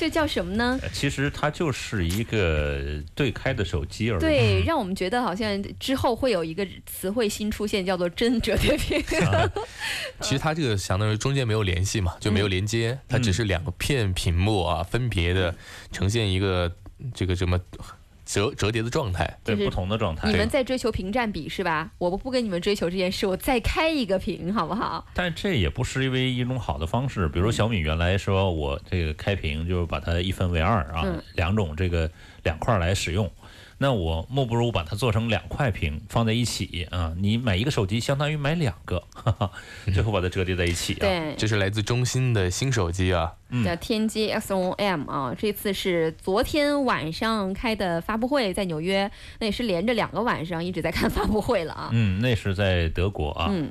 这叫什么呢？其实它就是一个对开的手机而已。对，让我们觉得好像之后会有一个词汇新出现，叫做真折叠屏。*laughs* 其实它这个相当于中间没有联系嘛，就没有连接，它只是两个片屏幕啊，分别的呈现一个这个什么。折折叠的状态，对不同的状态。你们在追求屏占比是吧？我不跟你们追求这件事，我再开一个屏好不好？但这也不失为一种好的方式。比如小米原来说我这个开屏就是把它一分为二啊，两种这个两块来使用。那我莫不如把它做成两块屏放在一起啊！你买一个手机相当于买两个，*laughs* 最后把它折叠在一起啊！对，这是来自中兴的新手机啊，叫天机 X O M 啊，这次是昨天晚上开的发布会，在纽约，那也是连着两个晚上一直在看发布会了啊。嗯，那是在德国啊。嗯。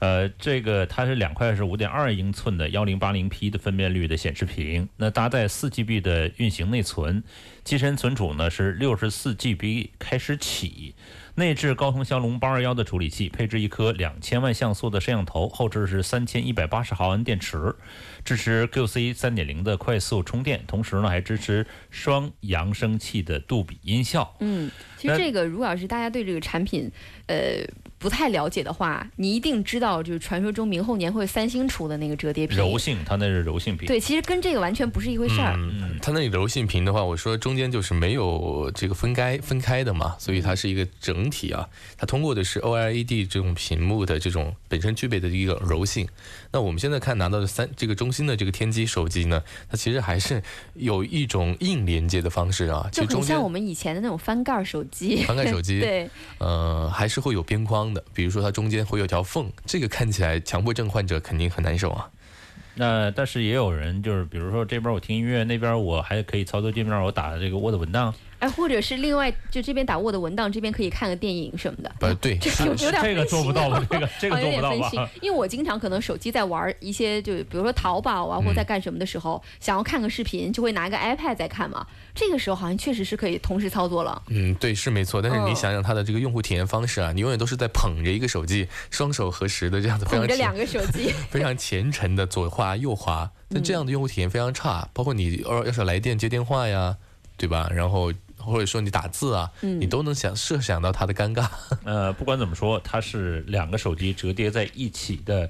呃，这个它是两块是五点二英寸的幺零八零 P 的分辨率的显示屏，那搭载四 GB 的运行内存，机身存储呢是六十四 GB 开始起。内置高通骁龙八二幺的处理器，配置一颗两千万像素的摄像头，后置是三千一百八十毫安电池，支持 QC 三点零的快速充电，同时呢还支持双扬声器的杜比音效。嗯，其实这个如果要是大家对这个产品，呃。不太了解的话，你一定知道，就是传说中明后年会三星出的那个折叠屏，柔性，它那是柔性屏。对，其实跟这个完全不是一回事儿。嗯，它那柔性屏的话，我说中间就是没有这个分开分开的嘛，所以它是一个整体啊。它通过的是 OLED 这种屏幕的这种本身具备的一个柔性。那我们现在看拿到的三这个中兴的这个天机手机呢，它其实还是有一种硬连接的方式啊，就很像我们以前的那种翻盖手机。*laughs* 翻盖手机，对，呃，还是会有边框的，比如说它中间会有条缝，这个看起来强迫症患者肯定很难受啊。那但是也有人就是，比如说这边我听音乐，那边我还可以操作界面，我打这个 Word 文档。哎，或者是另外，就这边打 Word 文档，这边可以看个电影什么的。呃，对，这有有点这个做不到吧？这个 *laughs* 这个做不到吧？因为我经常可能手机在玩一些，就比如说淘宝啊，或者在干什么的时候，想要看个视频，就会拿一个 iPad 在看嘛。这个时候好像确实是可以同时操作了。嗯，对，是没错。但是你想想它的这个用户体验方式啊，你永远都是在捧着一个手机，双手合十的这样子，捧着两个手机，*laughs* 非常虔诚的左滑右滑。那这样的用户体验非常差。包括你要要是来电接电话呀，对吧？然后。或者说你打字啊，你都能想设想到他的尴尬。*laughs* 呃，不管怎么说，它是两个手机折叠在一起的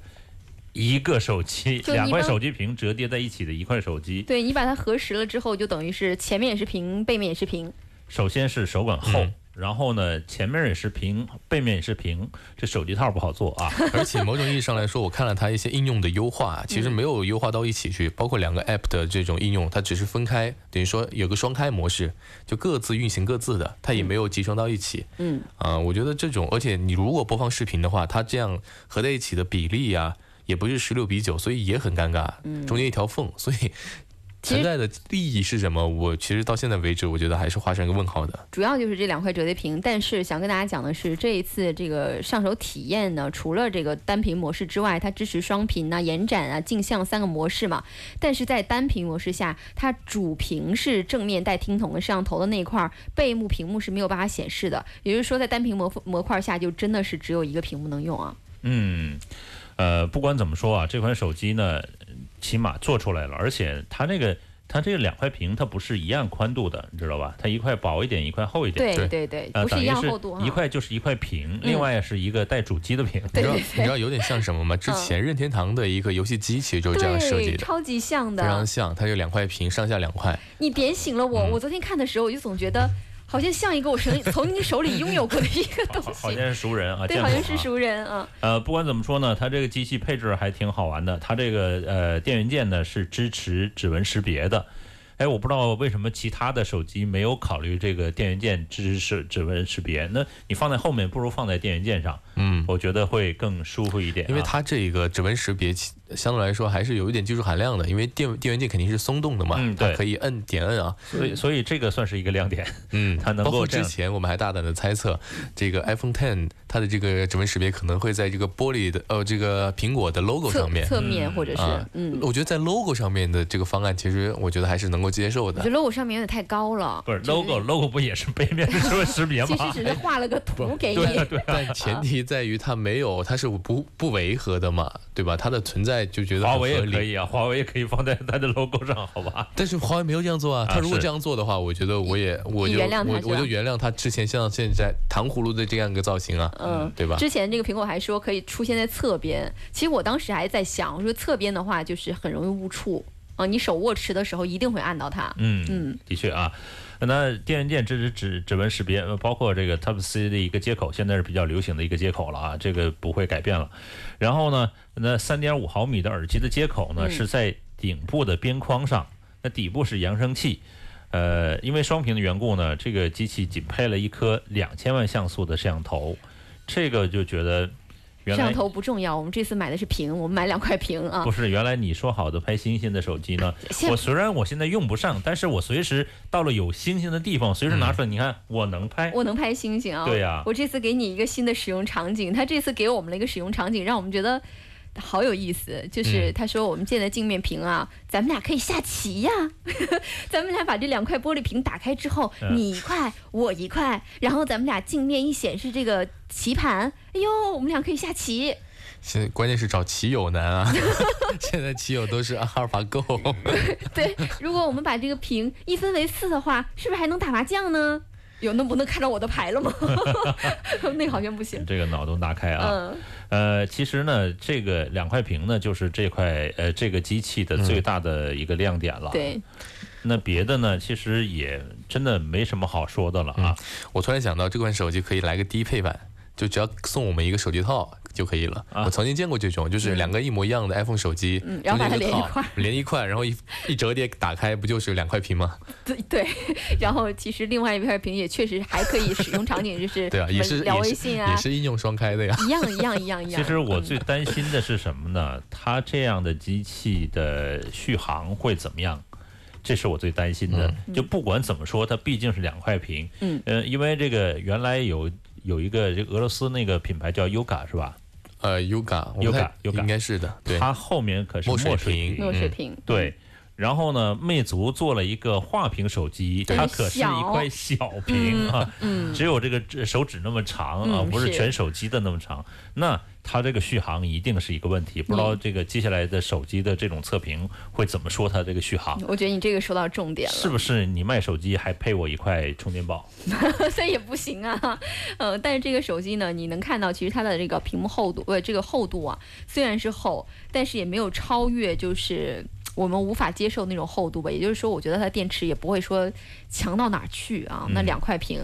一个手机，两块手机屏折叠在一起的一块手机。对你把它合实了之后，就等于是前面也是屏，背面也是屏。首先是手感厚。然后呢，前面也是屏，背面也是屏，这手机套不好做啊。*laughs* 而且某种意义上来说，我看了它一些应用的优化，其实没有优化到一起去。包括两个 App 的这种应用，它只是分开，等于说有个双开模式，就各自运行各自的，它也没有集成到一起。嗯，啊，我觉得这种，而且你如果播放视频的话，它这样合在一起的比例呀，也不是十六比九，所以也很尴尬。嗯，中间一条缝，所以。存在的利益是什么？我其实到现在为止，我觉得还是画上一个问号的。主要就是这两块折叠屏，但是想跟大家讲的是，这一次这个上手体验呢，除了这个单屏模式之外，它支持双屏啊、延展啊、镜像三个模式嘛。但是在单屏模式下，它主屏是正面带听筒的摄像头的那一块，背幕屏幕是没有办法显示的。也就是说，在单屏模模块下，就真的是只有一个屏幕能用啊。嗯，呃，不管怎么说啊，这款手机呢。起码做出来了，而且它这个它这个两块屏它不是一样宽度的，你知道吧？它一块薄一点，一块厚一点。对对对，不是一样厚度。一块就是一块屏，另外是一个带主机的屏。你知道，你知道有点像什么吗？*laughs* 之前任天堂的一个游戏机其实就是这样设计的，超级像的，非常像。它有两块屏，上下两块。你点醒了我，我昨天看的时候我就总觉得。好像像一个我曾从你手里拥有过的一个东西，*laughs* 好像是熟人啊，对，好像是熟人啊。呃，不管怎么说呢，它这个机器配置还挺好玩的。它这个呃电源键呢是支持指纹识别的。哎，我不知道为什么其他的手机没有考虑这个电源键支持指纹识别。那你放在后面，不如放在电源键上。嗯，我觉得会更舒服一点。因为它这个指纹识别相对来说还是有一点技术含量的，因为电电源键肯定是松动的嘛，它可以摁点摁啊。所以所以这个算是一个亮点。嗯，*laughs* 它能够。包括之前我们还大胆的猜测，这个 iPhone Ten 它的这个指纹识别可能会在这个玻璃的呃这个苹果的 logo 上面，侧面或者是嗯，我觉得在 logo 上面的这个方案，其实我觉得还是能够接受的。我觉得 logo 上面有点太高了。不是 logo logo 不也是背面指纹识别吗？*laughs* 其实只是画了个图给你。对对。但前提在于它没有，它是不不违和的嘛，对吧？它的存在就觉得华为也可以啊，华为也可以放在它的 logo 上，好吧？但是华为没有这样做啊。他如果这样做的话，我觉得我也我就我我就原谅他之前像现在糖葫芦的这样一个造型啊，嗯，对吧？之前这个苹果还说可以出现在侧边，其实我当时还在想，我说侧边的话就是很容易误触啊，你手握持的时候一定会按到它。嗯嗯，的确啊。那电源键支持指指纹识别，包括这个 Type C 的一个接口，现在是比较流行的一个接口了啊，这个不会改变了。然后呢，那三点五毫米的耳机的接口呢是在顶部的边框上，那底部是扬声器。呃，因为双屏的缘故呢，这个机器仅配了一颗两千万像素的摄像头，这个就觉得。原来摄像头不重要，我们这次买的是屏，我们买两块屏啊不。是原来你说好的拍星星的手机呢？我虽然我现在用不上，但是我随时到了有星星的地方，随时拿出来，你看我能拍。我能拍星星啊！对呀我这次给你一个新的使用场景，他这次给我们了一个使用场景，让我们觉得好有意思。就是嗯他说我们建的镜面屏啊，咱们俩可以下棋呀，*laughs* 咱们俩把这两块玻璃屏打开之后，嗯你一块我一块，然后咱们俩镜面一显示这个棋盘，哎呦，我们俩可以下棋。现在关键是找棋友难啊，*laughs* 现在棋友都是阿尔法 Go。*laughs* 对，如果我们把这个屏一分为四的话，是不是还能打麻将呢？有能不能看到我的牌了吗？*laughs* 那个好像不行。这个脑洞大开啊！嗯，呃，其实呢，这个两块屏呢，就是这块呃这个机器的最大的一个亮点了。，对，那别的呢，其实也真的没什么好说的了啊。我突然想到，这款手机可以来个低配版，就只要送我们一个手机套就可以了。啊我曾经见过这种，就是两个一模一样的 iPhone 手机，嗯然后把它连一块连一块，然后一一折叠打开，不就是两块屏吗？*laughs* 对对，然后其实另外一块屏也确实还可以使用场景，就是对啊，也是聊也是微信啊也，是应用双开的呀。一样一样一样一样。其实我嗯最担心的是什么呢？它这样的机器的续航会怎么样？这是我最担心的。就不管怎么说，它毕竟是两块屏。嗯。呃，因为这个原来有有一个这俄罗斯那个品牌叫 Yoga 是吧？呃 Yoga，Yoga 应该是的，对。它后面可是墨水墨水屏墨水屏，对。然后呢，魅族做了一个画屏手机，它可是一块小屏啊，嗯只有这个指手指那么长啊，嗯不是是全手机的那么长。那它这个续航一定是一个问题，不知道这个接下来的手机的这种测评会怎么说它这个续航？我觉得你这个说到重点了，是不是你卖手机还配我一块充电宝？*laughs* 所以也不行啊。呃，但是这个手机呢，你能看到其实它的这个屏幕厚度，呃，这个厚度啊，虽然是厚，但是也没有超越就是。我们无法接受那种厚度吧，也就是说，我觉得它电池也不会说强到哪儿去啊。那两块屏，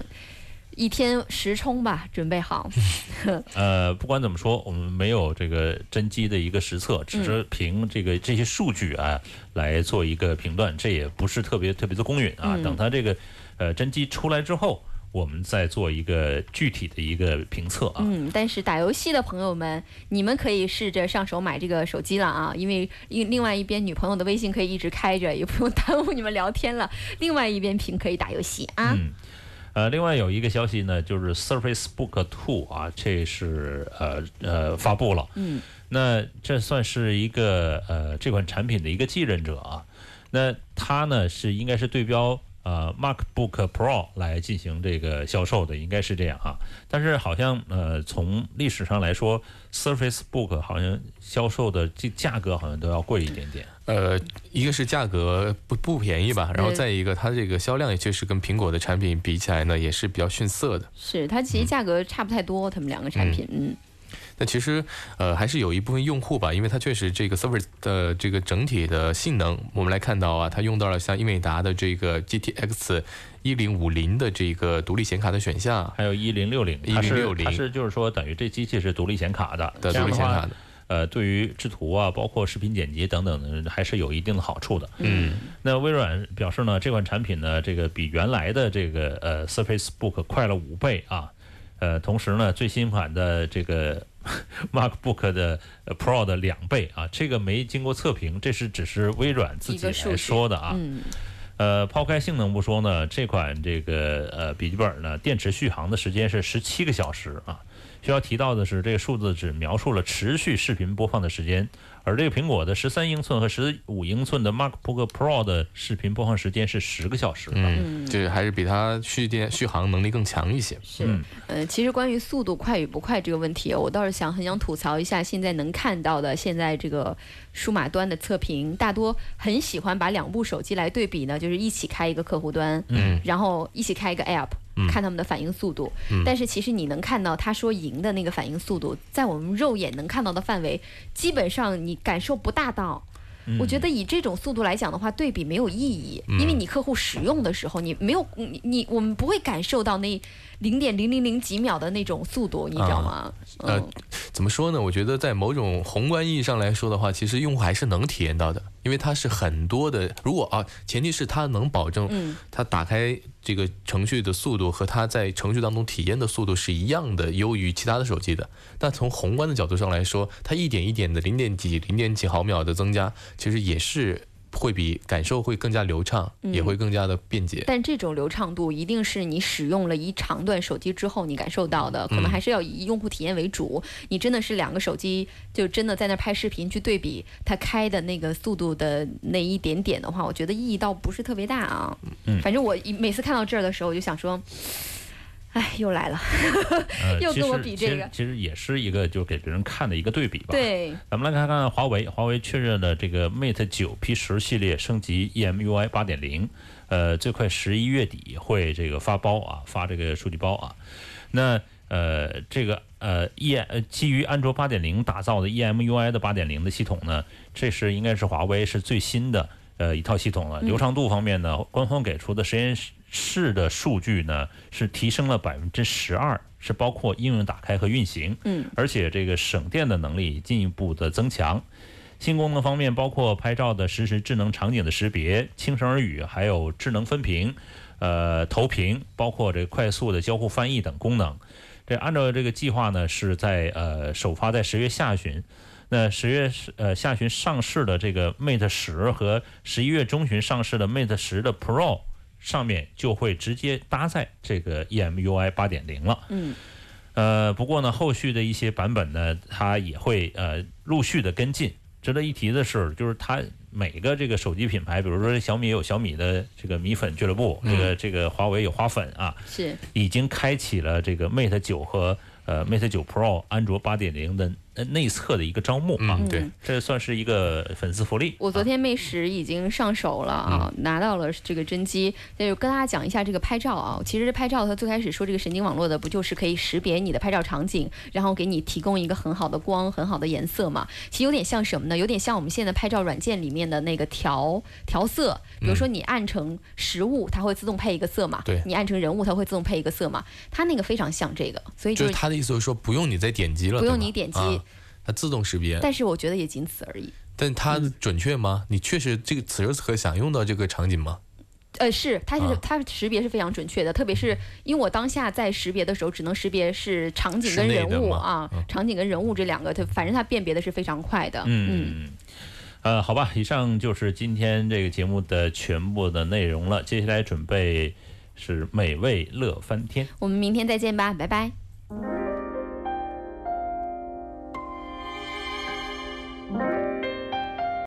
一天十充吧，准备好。*laughs* 呃，不管怎么说，我们没有这个真机的一个实测，只是凭这个这些数据啊来做一个评断，这也不是特别特别的公允啊。嗯等它这个呃真机出来之后，我们再做一个具体的一个评测啊。嗯，但是打游戏的朋友们，你们可以试着上手买这个手机了啊，因为另另外一边女朋友的微信可以一直开着，也不用耽误你们聊天了。另外一边屏可以打游戏啊。嗯，呃，另外有一个消息呢，就是 Surface Book Two 啊，这是呃呃发布了。嗯，那这算是一个呃这款产品的一个继任者啊。那它呢是应该是对标呃 MacBook Pro 来进行这个销售的，应该是这样啊。但是好像呃从历史上来说，Surface Book 好像销售的这价格好像都要贵一点点。呃，一个是价格不不便宜吧，然后再一个它这个销量也确实跟苹果的产品比起来呢，也是比较逊色的。是，它其实价格差不太多，他们两个产品，嗯但其实呃还是有一部分用户吧，因为它确实这个 Surface 的这个整体的性能，我们来看到啊，它用到了像英伟达的这个 GTX 一零五零的这个独立显卡的选项。还有一零六零，一零六零它是就是说等于这机器是独立显卡的，的独立显卡的，呃，对于制图啊，包括视频剪辑等等的，还是有一定的好处的。嗯，那微软表示呢，这款产品呢，这个比原来的这个呃 Surface Book 快了五倍啊。呃，同时呢，最新款的这个 MacBook 的呃 Pro 的两倍啊，这个没经过测评，这是只是微软自己来说的啊。嗯，呃，抛开性能不说呢，这款这个呃笔记本呢，电池续航的时间是十七个小时啊。需要提到的是，这个数字只描述了持续视频播放的时间，而这个苹果的十三英寸和十五英寸的 MacBook Pro 的视频播放时间是十个小时的。嗯，这还是比它续电续航能力更强一些。是嗯，呃，其实关于速度快与不快这个问题，我倒是想很想吐槽一下，现在能看到的现在这个数码端的测评，大多很喜欢把两部手机来对比呢，就是一起开一个客户端，嗯，然后一起开一个 App。嗯看他们的反应速度，但是其实你能看到他说赢的那个反应速度，在我们肉眼能看到的范围，基本上你感受不大到。我觉得以这种速度来讲的话，对比没有意义，因为你客户使用的时候，你没有你你我们不会感受到那零点零零零几秒的那种速度，你知道吗？呃嗯，怎么说呢？我觉得在某种宏观意义上来说的话，其实用户还是能体验到的，因为它是很多的。如果啊，前提是它能保证嗯它打开这个程序的速度和它在程序当中体验的速度是一样的，优于其他的手机的。但从宏观的角度上来说，它一点一点的零点几、零点几毫秒的增加，其实也是。会比感受会更加流畅，也会更加的便捷。但这种流畅度一定是你使用了一长段手机之后你感受到的，可能还是要以用户体验为主。你真的是两个手机就真的在那拍视频去对比它开的那个速度的那一点点的话，我觉得意义倒不是特别大啊。嗯，反正我每次看到这儿的时候，我就想说。哎，又来了，*laughs* 又跟我比这个，其实也是一个就给别人看的一个对比吧。对，咱们来看看华为，华为确认了这个 Mate 九 P 十系列升级 EMUI 八点零，呃，最快十一月底会这个发包啊，发这个数据包啊。那呃，这个呃 E 呃基于安卓八点零打造的 EMUI 的八点零的系统呢，这是应该是华为是最新的呃一套系统了。流畅度方面呢，官方给出的实验室。是的数据呢是提升了百分之十二，是包括应用打开和运行，嗯，而且这个省电的能力进一步的增强。新功能方面包括拍照的实时智能场景的识别、轻声耳语，还有智能分屏、呃投屏，包括这快速的交互翻译等功能。这按照这个计划呢，是在呃首发在十月下旬，那十月呃下旬上市的这个 Mate 十和十一月中旬上市的 Mate 十的 Pro。上面就会直接搭载这个 EMUI 八点零了。嗯，呃，不过呢，后续的一些版本呢，它也会呃陆续的跟进。值得一提的是，就是它每个这个手机品牌，比如说小米有小米的这个米粉俱乐部，这个这个华为有花粉啊，是已经开启了这个 Mate 九和呃 Mate 九 Pro 安卓八点零的。内测的一个招募啊，对，这算是一个粉丝福利。我昨天 Mate 十已经上手了啊，拿到了这个真机。那就跟大家讲一下这个拍照啊，其实拍照它最开始说这个神经网络的不就是可以识别你的拍照场景，然后给你提供一个很好的光、很好的颜色嘛？其实有点像什么呢？有点像我们现在拍照软件里面的那个调调色，比如说你按成实物，它会自动配一个色嘛？对，你按成人物，它会自动配一个色嘛？它那个非常像这个，所以就是他的意思就是说不用你再点击了，不用你点击。它自动识别，但是我觉得也仅此而已。但它准确吗？你确实这个此时此刻想用到这个场景吗？呃，是，它是它识别是非常准确的，特别是因为我当下在识别的时候，只能识别是场景跟人物啊，场景跟人物这两个，它反正它辨别的是非常快的。嗯，呃，好吧，以上就是今天这个节目的全部的内容了。接下来准备是美味乐翻天，我们明天再见吧，拜拜。